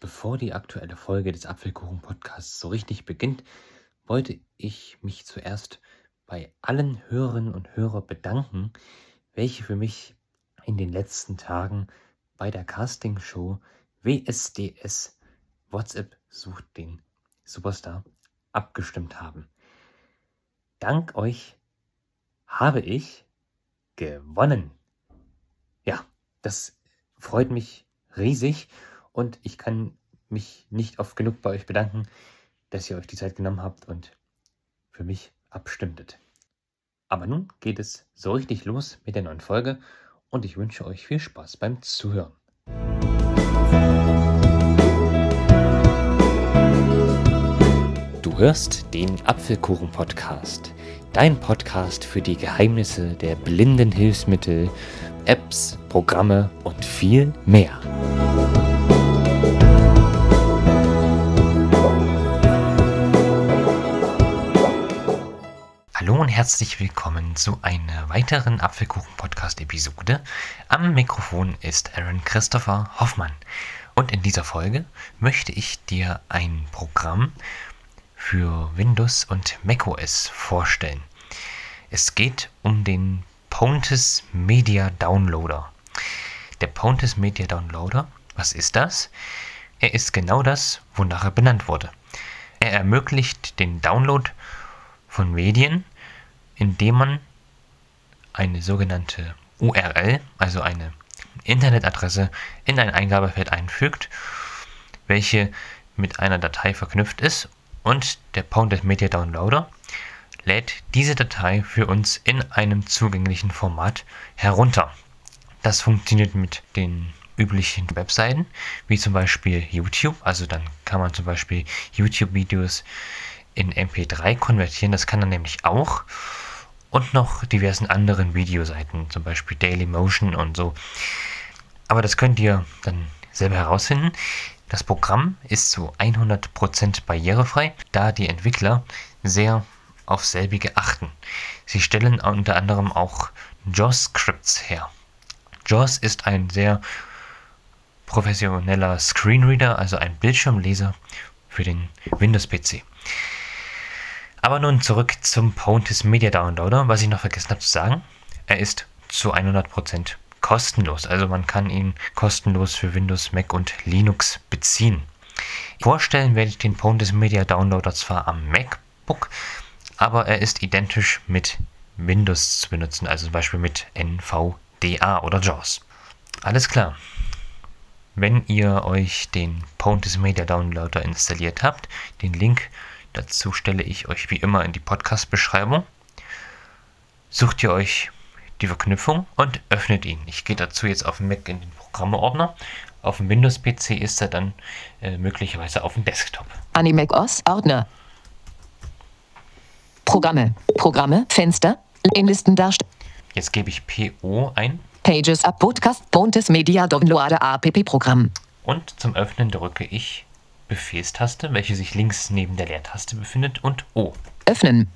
Bevor die aktuelle Folge des Apfelkuchen-Podcasts so richtig beginnt, wollte ich mich zuerst bei allen Hörerinnen und Hörern bedanken, welche für mich in den letzten Tagen bei der Castingshow WSDS WhatsApp sucht den Superstar abgestimmt haben. Dank euch habe ich gewonnen. Ja, das freut mich riesig und ich kann mich nicht oft genug bei euch bedanken, dass ihr euch die Zeit genommen habt und für mich abstimmtet. Aber nun geht es so richtig los mit der neuen Folge und ich wünsche euch viel Spaß beim Zuhören. Du hörst den Apfelkuchen-Podcast, dein Podcast für die Geheimnisse der blinden Hilfsmittel, Apps, Programme und viel mehr. Herzlich willkommen zu einer weiteren Apfelkuchen-Podcast-Episode. Am Mikrofon ist Aaron Christopher Hoffmann. Und in dieser Folge möchte ich dir ein Programm für Windows und macOS vorstellen. Es geht um den Pontes Media Downloader. Der Pontes Media Downloader, was ist das? Er ist genau das, wonach er benannt wurde. Er ermöglicht den Download von Medien, indem man eine sogenannte URL, also eine Internetadresse, in ein Eingabefeld einfügt, welche mit einer Datei verknüpft ist und der Pounded Media Downloader lädt diese Datei für uns in einem zugänglichen Format herunter. Das funktioniert mit den üblichen Webseiten, wie zum Beispiel YouTube. Also dann kann man zum Beispiel YouTube-Videos in MP3 konvertieren. Das kann er nämlich auch. Und noch diversen anderen Videoseiten, zum Beispiel Dailymotion und so. Aber das könnt ihr dann selber herausfinden. Das Programm ist zu 100% barrierefrei, da die Entwickler sehr auf selbige achten. Sie stellen unter anderem auch JAWS-Scripts her. JAWS ist ein sehr professioneller Screenreader, also ein Bildschirmleser für den Windows-PC. Aber nun zurück zum Pontis Media Downloader, was ich noch vergessen habe zu sagen. Er ist zu 100% kostenlos, also man kann ihn kostenlos für Windows, Mac und Linux beziehen. Vorstellen werde ich den Pontis Media Downloader zwar am MacBook, aber er ist identisch mit Windows zu benutzen, also zum Beispiel mit NVDA oder JAWS. Alles klar. Wenn ihr euch den Pontis Media Downloader installiert habt, den Link dazu stelle ich euch wie immer in die Podcast-Beschreibung. Sucht ihr euch die Verknüpfung und öffnet ihn. Ich gehe dazu jetzt auf dem Mac in den Programmeordner. Auf dem Windows-PC ist er dann äh, möglicherweise auf dem Desktop. Animac OS Ordner. Programme. Programme. Fenster. In Listen darstellen. Jetzt gebe ich PO ein. Pages Up Podcast Pontes Media Downloader APP Programm. Und zum Öffnen drücke ich Befehlstaste, welche sich links neben der Leertaste befindet, und O. Öffnen.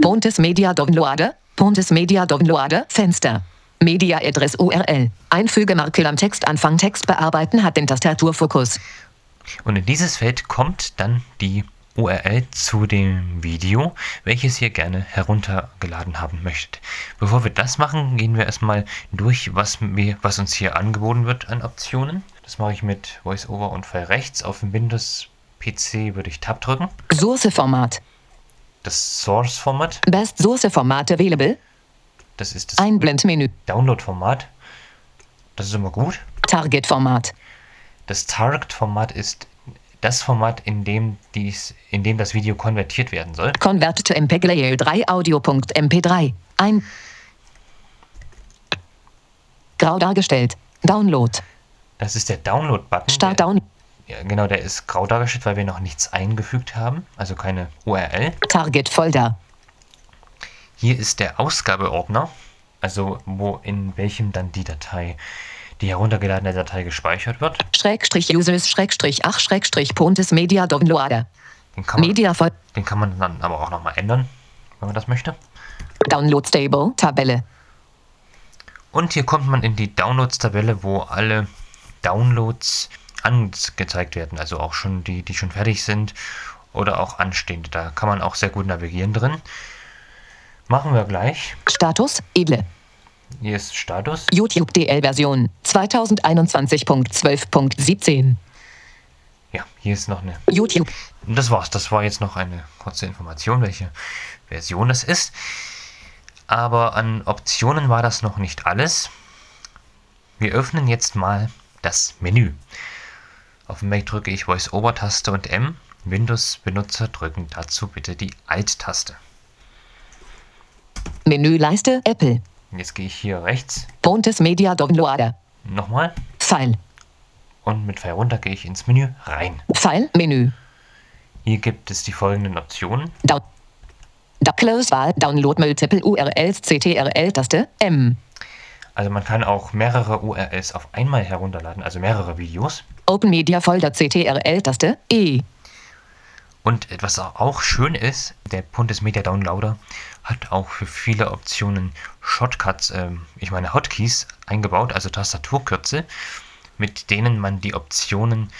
Pontes Media Downloader. Pontes Media Downloader. Fenster. Media Address URL. Einfügemarke am Textanfang Text bearbeiten hat den Tastaturfokus. Und in dieses Feld kommt dann die URL zu dem Video, welches ihr gerne heruntergeladen haben möchtet. Bevor wir das machen, gehen wir erstmal durch, was, wir, was uns hier angeboten wird an Optionen. Das mache ich mit VoiceOver und Pfeil rechts. Auf dem Windows-PC würde ich Tab drücken. Source-Format. Das Source-Format. Best Source-Format available. Das ist das Einblendmenü. Download-Format. Das ist immer gut. Target-Format. Das Target-Format ist das Format, in dem, dies, in dem das Video konvertiert werden soll. Convert to MPEG Layer 3 Audio.mp3. Ein. Grau dargestellt. Download. Das ist der Download-Button. Start Down. Ja, genau, der ist grau dargestellt, weil wir noch nichts eingefügt haben, also keine URL. Target Folder. Hier ist der Ausgabeordner, also wo in welchem dann die Datei, die heruntergeladene Datei gespeichert wird. Schrägstrich Users Schrägstrich ach Schrägstrich Pontes Media Downloader. Den kann man, Media den kann man dann aber auch nochmal ändern, wenn man das möchte. Download Stable Tabelle. Und hier kommt man in die Downloads-Tabelle, wo alle Downloads angezeigt werden. Also auch schon die, die schon fertig sind oder auch anstehende. Da kann man auch sehr gut navigieren drin. Machen wir gleich. Status, edle. Hier ist Status. YouTube DL-Version 2021.12.17. Ja, hier ist noch eine. YouTube. Das war's. Das war jetzt noch eine kurze Information, welche Version es ist. Aber an Optionen war das noch nicht alles. Wir öffnen jetzt mal das Menü. Auf dem Mac drücke ich Voice-Over-Taste und M. Windows-Benutzer drücken dazu bitte die Alt-Taste. Menüleiste Apple. Jetzt gehe ich hier rechts Pontes Media Downloader. nochmal File. und mit Pfeil runter gehe ich ins Menü rein. File. Menü. Hier gibt es die folgenden Optionen. Down. Da Close Wahl. Download Multiple URLs. CTRL-Taste. M. Also man kann auch mehrere URLs auf einmal herunterladen, also mehrere Videos. Open Media Folder. CTRL-Taste. E. Und etwas auch schön ist, der Pontes Media Downloader hat auch für viele Optionen Shortcuts, ähm, ich meine Hotkeys eingebaut, also Tastaturkürze, mit denen man die Optionen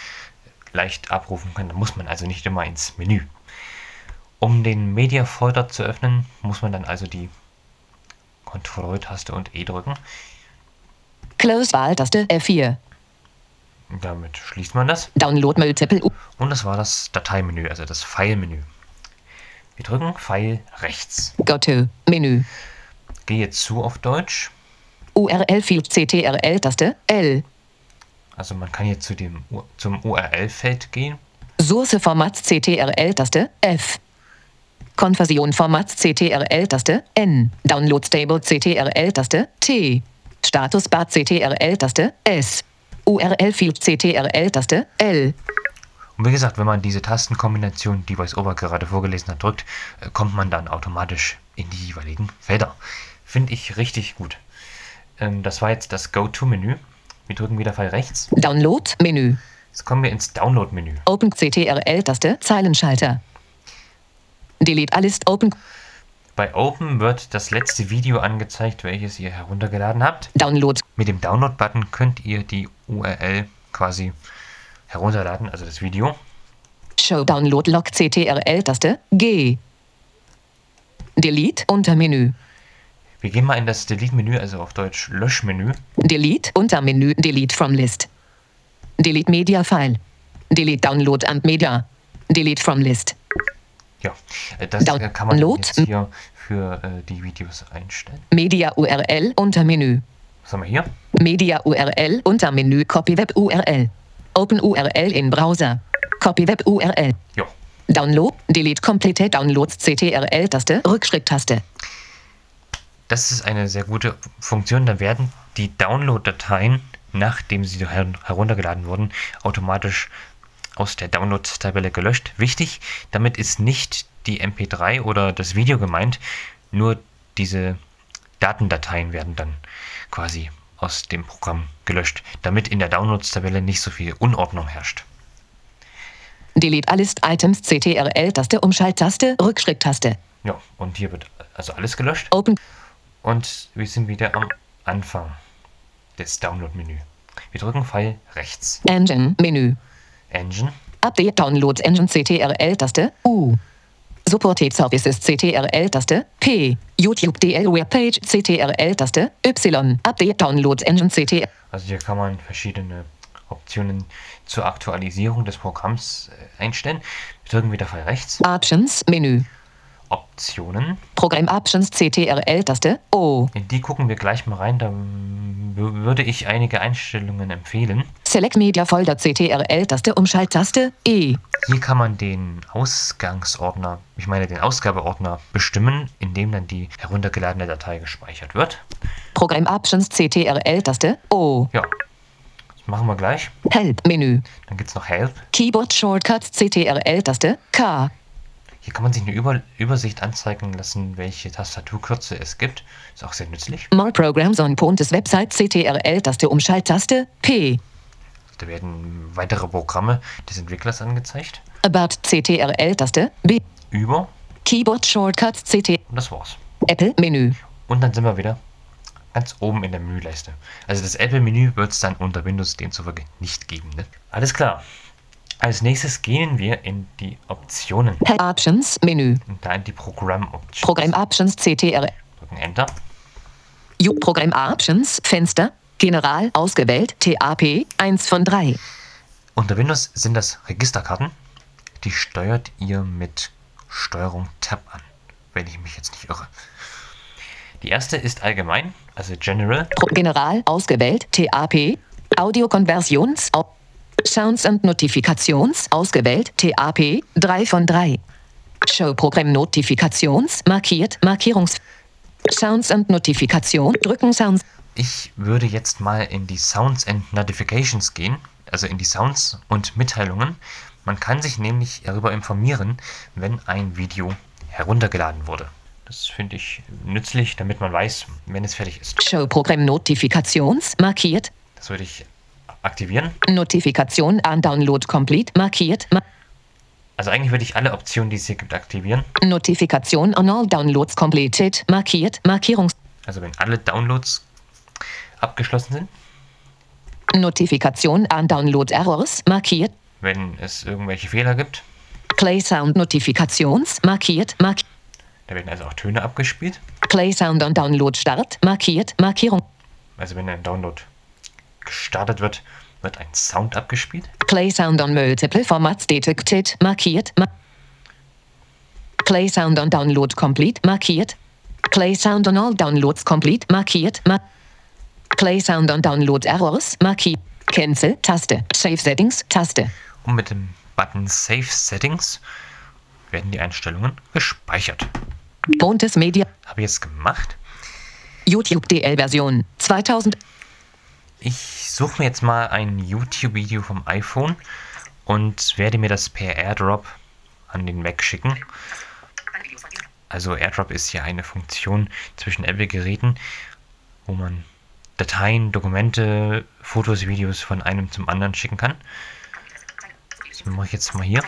leicht abrufen kann. Da muss man also nicht immer ins Menü. Um den Media Folder zu öffnen, muss man dann also die Ctrl-Taste und E drücken. Close Wahl. Taste F4. Damit schließt man das. Download U Und das war das Dateimenü, also das File-Menü. Wir drücken Pfeil rechts. Go to. Menü. Gehe zu auf Deutsch. URL Field CTRL-Taste L. Also man kann hier zu dem, zum URL-Feld gehen. Source Format CTRL-Taste F. Konversion Format CTRL-Taste N. Download Stable CTRL-Taste T. Status Bar CTRL-Taste S. URL Field CTRL-Taste L. Und wie gesagt, wenn man diese Tastenkombination, die VoiceOver gerade vorgelesen hat, drückt, äh, kommt man dann automatisch in die jeweiligen Felder. Finde ich richtig gut. Ähm, das war jetzt das Go-To-Menü. Wir drücken wieder Pfeil rechts. Download Menü. Jetzt kommen wir ins Download-Menü. Open CTRL-Taste Zeilenschalter. Delete alles Open Bei Open wird das letzte Video angezeigt, welches ihr heruntergeladen habt. Download Mit dem Download-Button könnt ihr die URL quasi herunterladen, also das Video. Show Download Log CTRL-Taste G. Delete Untermenü. Wir gehen mal in das Delete-Menü, also auf Deutsch Löschmenü. Delete Untermenü Delete from List. Delete Media File. Delete Download and Media. Delete from List. Ja, äh, das äh, kann man Download. jetzt hier für äh, die Videos einstellen. Media URL Untermenü. Was haben wir hier? Media URL Untermenü Copy Web URL. Open URL in Browser. Copy Web URL. Ja, Download. Delete Completed Downloads CTRL-Taste. Rückschritt-Taste. das ist eine sehr gute Funktion. Da werden die Download-Dateien, nachdem sie her heruntergeladen wurden, automatisch aus der Download-Tabelle gelöscht. Wichtig, damit ist nicht die MP3 oder das Video gemeint, nur diese Datendateien werden dann quasi aus dem Programm gelöscht, damit in der Downloads-Tabelle nicht so viel Unordnung herrscht. Delete alles Items CTRL-Taste. Umschalttaste. Rückschritt-Taste. Ja, und hier wird also alles gelöscht. Open. Und wir sind wieder am Anfang des Download-Menü. Wir drücken Pfeil rechts. Engine. Menü. Engine. Update Downloads Engine CTRL-Taste U. Supported Services CTRL-Taste P. YouTube DL Webpage CTRL-Taste Y. Update Downloads Engine CTRL. Also hier kann man verschiedene Optionen zur Aktualisierung des Programms äh, einstellen. Wir drücken wieder Pfeil rechts. Options Menü. Optionen. Programm Options CTRL-Taste O. In die gucken wir gleich mal rein. Da wür- würde ich einige Einstellungen empfehlen. Select Media Folder CTRL-Taste Umschalttaste E. Hier kann man den Ausgangsordner, ich meine den Ausgabeordner bestimmen, in dem dann die heruntergeladene Datei gespeichert wird. Programm Options CTRL-Taste O. Ja, das machen wir gleich. Help Menü. Dann gibt es noch Help. Keyboard Shortcuts CTRL-Taste K. Hier kann man sich eine Über Übersicht anzeigen lassen, welche Tastaturkürze es gibt. Ist auch sehr nützlich. More Programs on Pontes Website CTRL-Taste Umschalttaste P. Da werden weitere Programme des Entwicklers angezeigt. About CTRL-Taste B. Über Keyboard Shortcuts CT. und das war's. Apple Menü. Und dann sind wir wieder ganz oben in der Menüleiste. Also das Apple-Menü wird es dann unter Windows demzufolge nicht geben. Ne? Alles klar. Als nächstes gehen wir in die Optionen. Options Menü. Und da in die Programm-Options. Programm Options CTR. Drücken Enter. U Programm Options Fenster. General ausgewählt. TAP 1 von 3. Unter Windows sind das Registerkarten. Die steuert ihr mit Steuerung Tab an, wenn ich mich jetzt nicht irre. Die erste ist allgemein, also General. General ausgewählt. TAP. Audiokonversions. Au Sounds und Notifikations ausgewählt. TAP 3 von 3. Show Programm Notifikations markiert. Markierungs. Sounds und Notifikation. Drücken Sounds. Ich würde jetzt mal in die Sounds and Notifications gehen, also in die Sounds und Mitteilungen. Man kann sich nämlich darüber informieren, wenn ein Video heruntergeladen wurde. Das finde ich nützlich, damit man weiß, wenn es fertig ist. Show Programm Notifikations markiert. Das würde ich aktivieren. Notifikation an Download Complete markiert. Ma Also eigentlich würde ich alle Optionen, die es hier gibt, aktivieren. Notifikation on all Downloads completed markiert. Markierungs. Also wenn alle Downloads abgeschlossen sind, Notifikation an Download Errors markiert. wenn es irgendwelche Fehler gibt, Play Sound Notifikations markiert. Mark da werden also auch Töne abgespielt. Play Sound on Download Start markiert. Markierung. Also wenn ein Download gestartet wird, wird ein Sound abgespielt. Play Sound on Multiple Formats detected markiert. Ma Play Sound on Download Complete markiert. Play Sound on all Downloads complete markiert. Ma Play Sound on Download Errors markiert. Cancel Taste. Save Settings Taste. Und mit dem Button Save Settings werden die Einstellungen gespeichert. Bontes Media. Habe ich jetzt gemacht. YouTube DL Version 2000. Ich suche mir jetzt mal ein YouTube-Video vom iPhone und werde mir das per AirDrop an den Mac schicken. Also AirDrop ist ja eine Funktion zwischen Apple-Geräten, wo man Dateien, Dokumente, Fotos, Videos von einem zum anderen schicken kann. Das mache ich jetzt mal hier.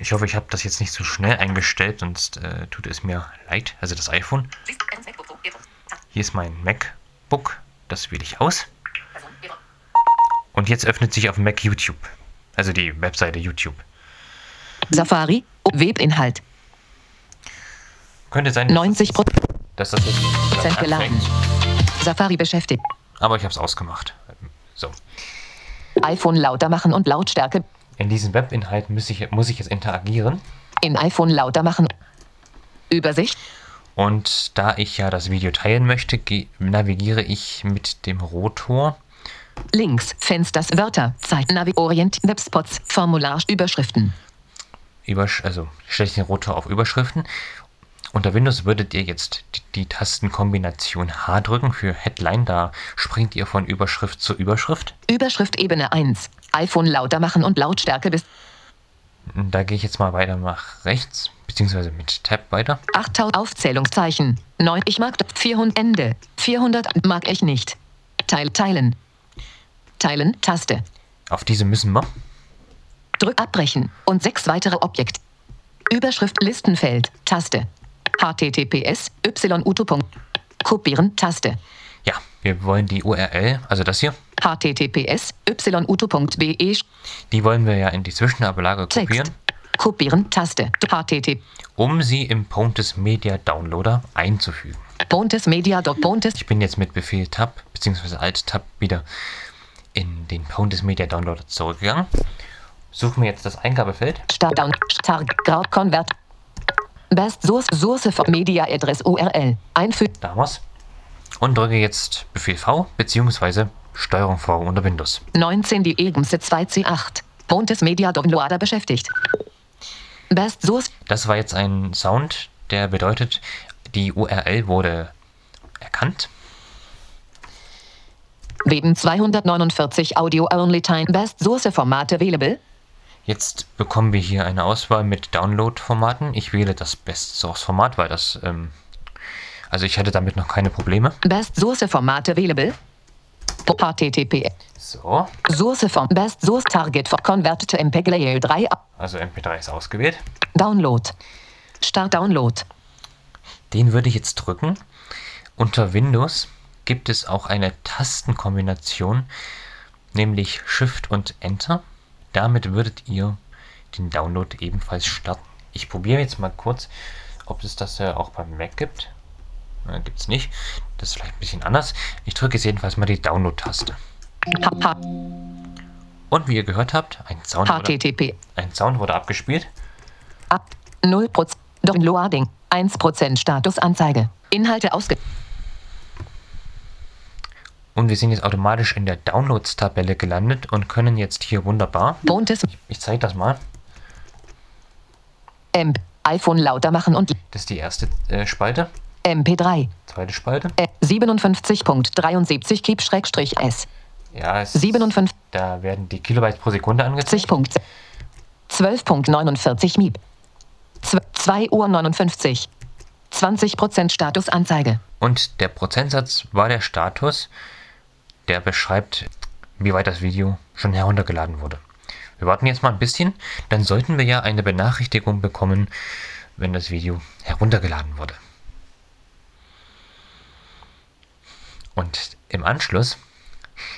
Ich hoffe, ich habe das jetzt nicht so schnell eingestellt, sonst äh, tut es mir leid. Also das iPhone. Hier ist mein MacBook. Das wähle ich aus. Und jetzt öffnet sich auf dem Mac YouTube. Also die Webseite YouTube. Safari. Webinhalt. Könnte sein, dass 90 das, dass das jetzt Prozent geladen. Safari beschäftigt. Aber ich habe es ausgemacht. So. iPhone lauter machen und Lautstärke. In diesem Webinhalt muss ich, muss ich jetzt interagieren. In iPhone lauter machen. Übersicht. Und da ich ja das Video teilen möchte, navigiere ich mit dem Rotor. Links. Fensters. Wörter. Zeit. Navi. Orient. Webspots. Formular. Überschriften. Übersch also stelle ich den Rotor auf Überschriften. Unter Windows würdet ihr jetzt die, die Tastenkombination H drücken für Headline. Da springt ihr von Überschrift zu Überschrift. Überschrift Ebene 1. iPhone lauter machen und Lautstärke bis Da gehe ich jetzt mal weiter nach rechts, beziehungsweise mit Tab weiter. 8000 Aufzählungszeichen. 9. Ich mag 400 Ende. 400 mag ich nicht. Teil teilen. Teilen Taste. Auf diese müssen wir. Drück abbrechen und sechs weitere Objekt. Überschrift Listenfeld Taste. Https yuto. Kopieren Taste. Ja, wir wollen die URL, also das hier, https yuto.be die wollen wir ja in die Zwischenablage kopieren, Text. Kopieren Taste. http um sie im Pontes Media Downloader einzufügen. Bontes Media Doc Bontes Ich bin jetzt mit Befehl Tab bzw. Alt Tab wieder in den Pontes Media Downloader zurückgegangen. Suche mir jetzt das Eingabefeld. Start down Start Grau Convert Best Source Source for Media Address URL einfügen damals und drücke jetzt Befehl V bzw. Steuerung V unter Windows. 19 die Ebense 2C8 Bontes Media Downloader beschäftigt Best Source Das war jetzt ein Sound, der bedeutet, die URL wurde erkannt. Weben 249 Audio Only Time Best Source Format Available Jetzt bekommen wir hier eine Auswahl mit Download-Formaten. Ich wähle das Best Source Format, weil das, ähm, also ich hatte damit noch keine Probleme. Best Source Format Available HTTP. So, Source von Best Source Target for Convert to MPEG Layer 3. also MP3 ist ausgewählt. Download. Start Download. Den würde ich jetzt drücken. Unter Windows gibt es auch eine Tastenkombination, nämlich Shift und Enter. Damit würdet ihr den Download ebenfalls starten. Ich probiere jetzt mal kurz, ob es das äh, auch beim Mac gibt. Äh, gibt es nicht. Das ist vielleicht ein bisschen anders. Ich drücke jetzt jedenfalls mal die Download-Taste. Und wie ihr gehört habt, ein Sound, wurde, ein Sound wurde abgespielt. Ab 0%. Downloading. 1% Statusanzeige. Inhalte ausge. Und wir sind jetzt automatisch in der Downloads-Tabelle gelandet und können jetzt hier wunderbar, Wohntes. ich zeige das mal, M. iPhone lauter machen und das ist die erste äh, Spalte, MP3. zweite Spalte. Äh, 57.73 Keep-S. Ja, es, 57. da werden die Kilobytes pro Sekunde angezeigt. 40. 12.49 MIB. 2 Uhr 59. 20% Statusanzeige. Und der Prozentsatz war der Status, der beschreibt, wie weit das Video schon heruntergeladen wurde. Wir warten jetzt mal ein bisschen, dann sollten wir ja eine Benachrichtigung bekommen, wenn das Video heruntergeladen wurde. Und im Anschluss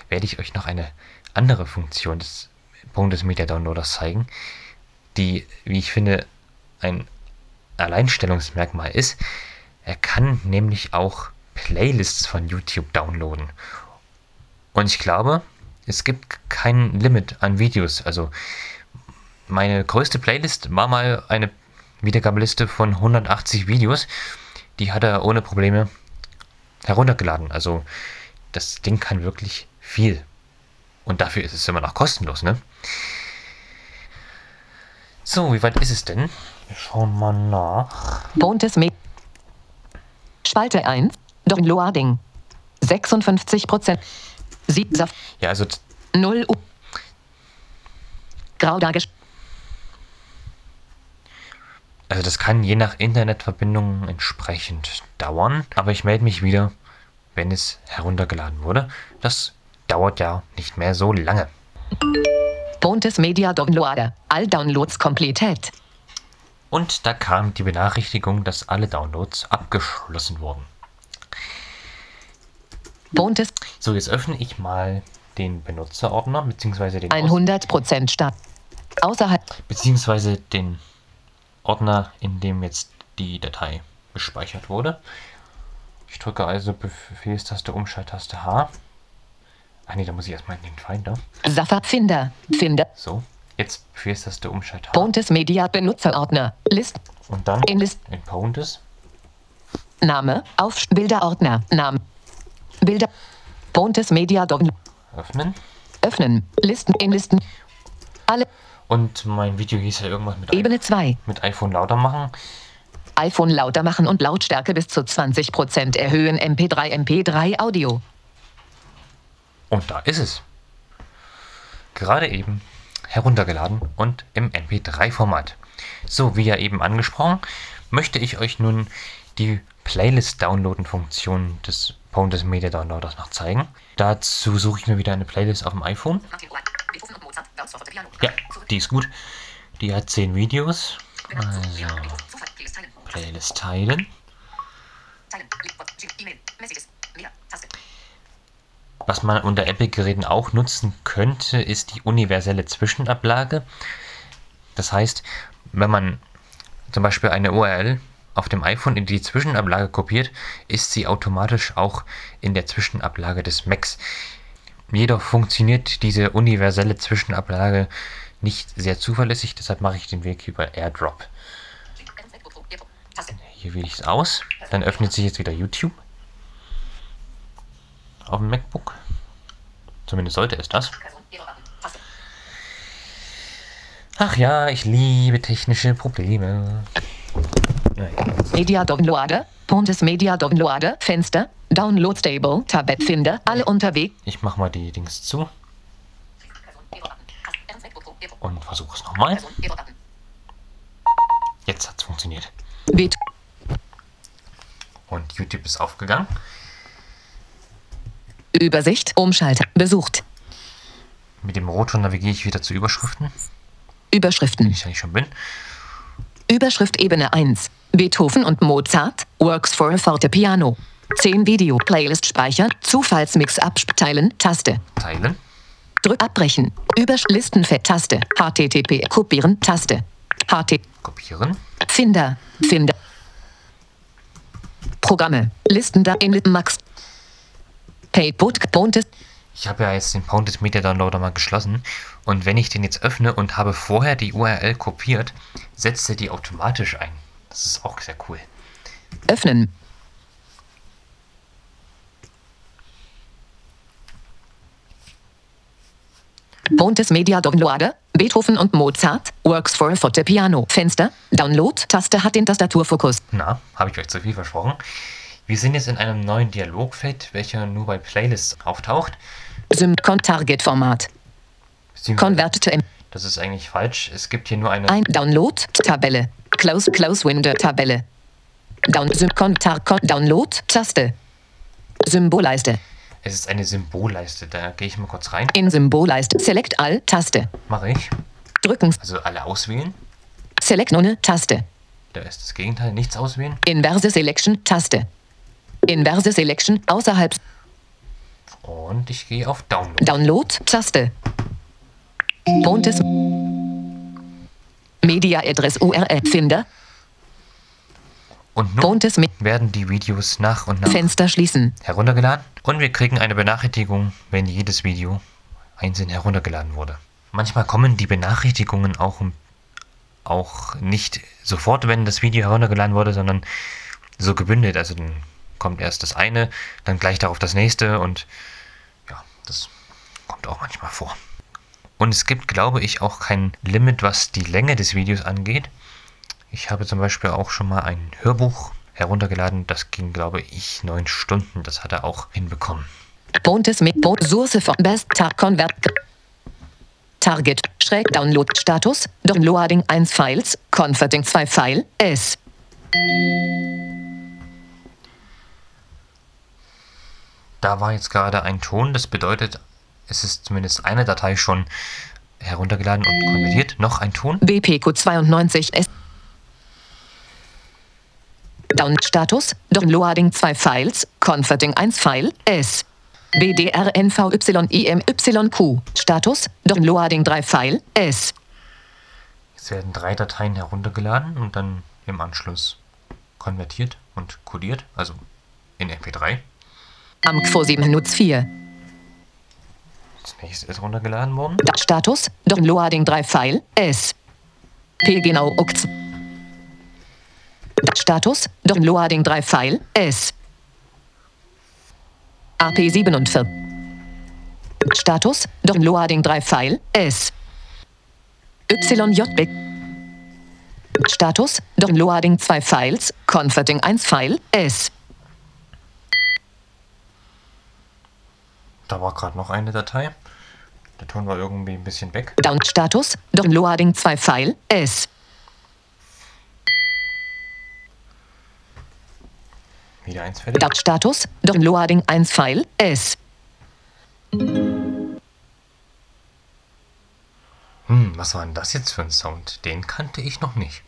werde ich euch noch eine andere Funktion des Punktes Media Downloaders zeigen, die, wie ich finde, ein Alleinstellungsmerkmal ist. Er kann nämlich auch Playlists von YouTube downloaden. Und ich glaube, es gibt kein Limit an Videos. Also meine größte Playlist war mal eine Wiedergabeliste von 180 Videos. Die hat er ohne Probleme heruntergeladen. Also das Ding kann wirklich viel. Und dafür ist es immer noch kostenlos, ne? So, wie weit ist es denn? Wir schauen mal nach. Wohntes Me. Spalte 1. Downloading. 56%. Sieb Saft. Ja, also 0 Uhr. Grau dargestellt. Also das kann je nach Internetverbindung entsprechend dauern, aber ich melde mich wieder, wenn es heruntergeladen wurde. Das dauert ja nicht mehr so lange. Wohntes Media Downloader. All Downloads completed. Und da kam die Benachrichtigung, dass alle Downloads abgeschlossen wurden. Wohntes So, jetzt öffne ich mal den Benutzerordner, beziehungsweise den, Aus 100% Start. Außerhalb. beziehungsweise den Ordner, in dem jetzt die Datei gespeichert wurde. Ich drücke also Befehlstaste, Umschalttaste H. Ach nee, da muss ich erstmal in den Finder. Safari Finder. Finder. So, jetzt Befehlstaste Umschalt H. Wohntes Media Benutzerordner. List. Und dann In List. in Poundes. Name. Auf Bilderordner. Name. Bilder. Wohntes Media öffnen. Öffnen. Listen in Listen. Alle. Und mein Video hieß ja irgendwas mit, Ebene 2. mit iPhone lauter machen. iPhone lauter machen und Lautstärke bis zu 20% erhöhen. MP3 MP3 Audio. Und da ist es. Gerade eben heruntergeladen und im MP3-Format. So, wie ja eben angesprochen, möchte ich euch nun die Playlist-Downloaden-Funktion des Pontes Media Downloaders noch zeigen. Dazu suche ich mir wieder eine Playlist auf dem iPhone. Ja, die ist gut. Die hat 10 Videos. Also, Playlist teilen. Was man unter Apple-Geräten auch nutzen könnte, ist die universelle Zwischenablage. Das heißt, wenn man zum Beispiel eine URL auf dem iPhone in die Zwischenablage kopiert, ist sie automatisch auch in der Zwischenablage des Macs. Jedoch funktioniert diese universelle Zwischenablage nicht sehr zuverlässig, deshalb mache ich den Weg über AirDrop. Hier wähle ich es aus, dann öffnet sich jetzt wieder YouTube auf dem MacBook. Zumindest sollte es das. Ach ja, ich liebe technische Probleme. Media Downloader. Wohntes Media Downloader. Fenster. Download Stable. Tablet Finder. Alle unterwegs. Ich mach mal die Dings zu und versuche es nochmal. Jetzt hat es funktioniert. Und YouTube ist aufgegangen. Übersicht. Umschalter. Besucht. Mit dem Rotor navigiere ich wieder zu Überschriften, Überschriften. die ich eigentlich schon bin. Überschrift Ebene 1. Beethoven und Mozart. Works for a Fortepiano. 10 Video. Playlist speichern. Zufallsmix abteilen. Taste. Teilen. Drück abbrechen. Übersch Listenfett Taste. HTTP kopieren Taste. HT Kopieren. Finder. Finder. Programme. Listen da in Max. Payput Bontes. Ich habe ja jetzt den Pounded Media Downloader mal geschlossen und wenn ich den jetzt öffne und habe vorher die URL kopiert, setzt er die automatisch ein. Das ist auch sehr cool. Öffnen. Bontes Media Downloader. Beethoven und Mozart. Works for a Fortepiano. Fenster. Download-Taste hat den Tastaturfokus. Na, habe ich euch zu viel versprochen. Wir sind jetzt in einem neuen Dialogfeld, welcher nur bei Playlists auftaucht. Symcon Target Format. Convert to M. Das ist eigentlich falsch. Es gibt hier nur eine. Ein Download Tabelle. Close Close Window Tabelle. Down Symcon Tar Con- Download Taste. Symbolleiste. Es ist eine Symbolleiste. Da gehe ich mal kurz rein. In Symbolleiste. Select All Taste. Mache ich. Drücken. Also alle auswählen. Select None Taste. Da ist das Gegenteil. Nichts auswählen. Inverse Selection Taste. Inverse Selection außerhalb Und ich gehe auf Download. Download Taste. Bontes Media Address URL Finder. Und nun werden die Videos nach und nach Fenster schließen. heruntergeladen und wir kriegen eine Benachrichtigung, wenn jedes Video einzeln heruntergeladen wurde. Manchmal kommen die Benachrichtigungen auch, auch nicht sofort, wenn das Video heruntergeladen wurde, sondern so gebündelt. Also dann kommt erst das eine, dann gleich darauf das nächste und ja, das kommt auch manchmal vor. Und es gibt, glaube ich, auch kein Limit, was die Länge des Videos angeht. Ich habe zum Beispiel auch schon mal ein Hörbuch heruntergeladen. Das ging, glaube ich, neun Stunden. Das hat er auch hinbekommen. Bontes Me Bon Source von Best Tar Convert Target Schräg Download Status Downloading 1 Files Converting 2 File S Da war jetzt gerade ein Ton. Das bedeutet, es ist zumindest eine Datei schon heruntergeladen und konvertiert. Noch ein Ton. BPQ 92 S Down Status Downloading 2 Files Converting 1 File S BDRNVYIMYQ Status Downloading 3 File S Es werden drei Dateien heruntergeladen und dann im Anschluss konvertiert und codiert. Also in MP3. AMQFO 7 Nutz 4 Das nächste ist runtergeladen worden. Status? Downloading 3 File S. P genau Da- Status? Downloading 3 File S. AP 47 Status? Downloading 3 File S. YJB Status? Downloading 2 Files Converting 1 File S Da war gerade noch eine Datei. Der Ton war irgendwie ein bisschen weg. Down Status Downloading 2 File S Wieder eins fertig. Da- Status Downloading 1 File S Hm, was war denn das jetzt für ein Sound? Den kannte ich noch nicht.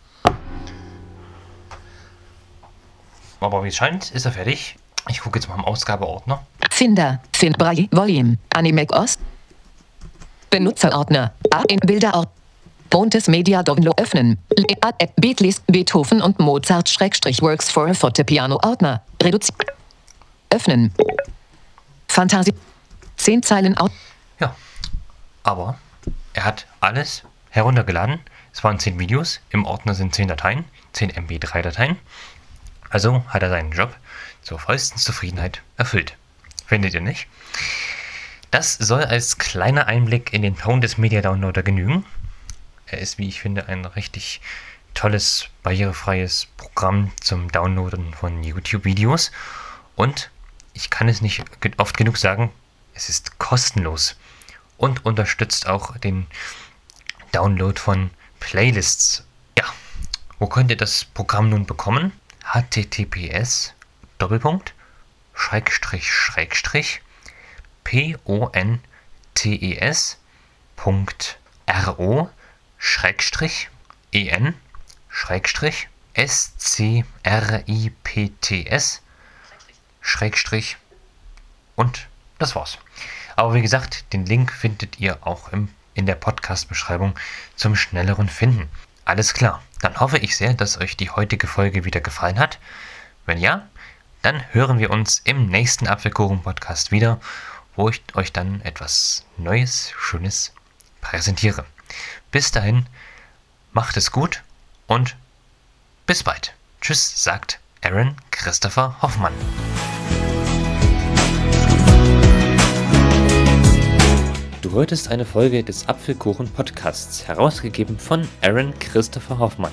Aber wie es scheint, ist er fertig. Ich gucke jetzt mal im Ausgabeordner. Finder, Find Braille, Volume, Animac Ost. Benutzerordner, A in Bilderort. Bontes Media Download öffnen. Beatlist, Beethoven und Mozart Schrägstrich Works for a Fortepiano Ordner. Reduzieren. Öffnen. Fantasie. 10 Zeilen out. Ja, aber er hat alles heruntergeladen. Es waren 10 Videos. Im Ordner sind 10 Dateien, 10 MB3-Dateien. Also hat er seinen Job zur vollsten Zufriedenheit erfüllt. Findet ihr nicht? Das soll als kleiner Einblick in den Pound Media Downloader genügen. Er ist, wie ich finde, ein richtig tolles, barrierefreies Programm zum Downloaden von YouTube-Videos. Und ich kann es nicht oft genug sagen, es ist kostenlos und unterstützt auch den Download von Playlists. Ja, wo könnt ihr das Programm nun bekommen? https Schrägstrich Schrägstrich p-o-n-t-e-s.ro schrägstrich en schrägstrich s-c-r-i-p-t-s schrägstrich und das war's. Aber wie gesagt, den Link findet ihr auch im, in der Podcast-Beschreibung zum schnelleren Finden. Alles klar, dann hoffe ich sehr, dass euch die heutige Folge wieder gefallen hat. Wenn ja, dann hören wir uns im nächsten Apfelkuchen-Podcast wieder, wo ich euch dann etwas Neues, Schönes präsentiere. Bis dahin, macht es gut und bis bald. Tschüss, sagt Aaron Christopher Hoffmann. Du hörtest eine Folge des Apfelkuchen Podcasts, herausgegeben von Aaron Christopher Hoffmann.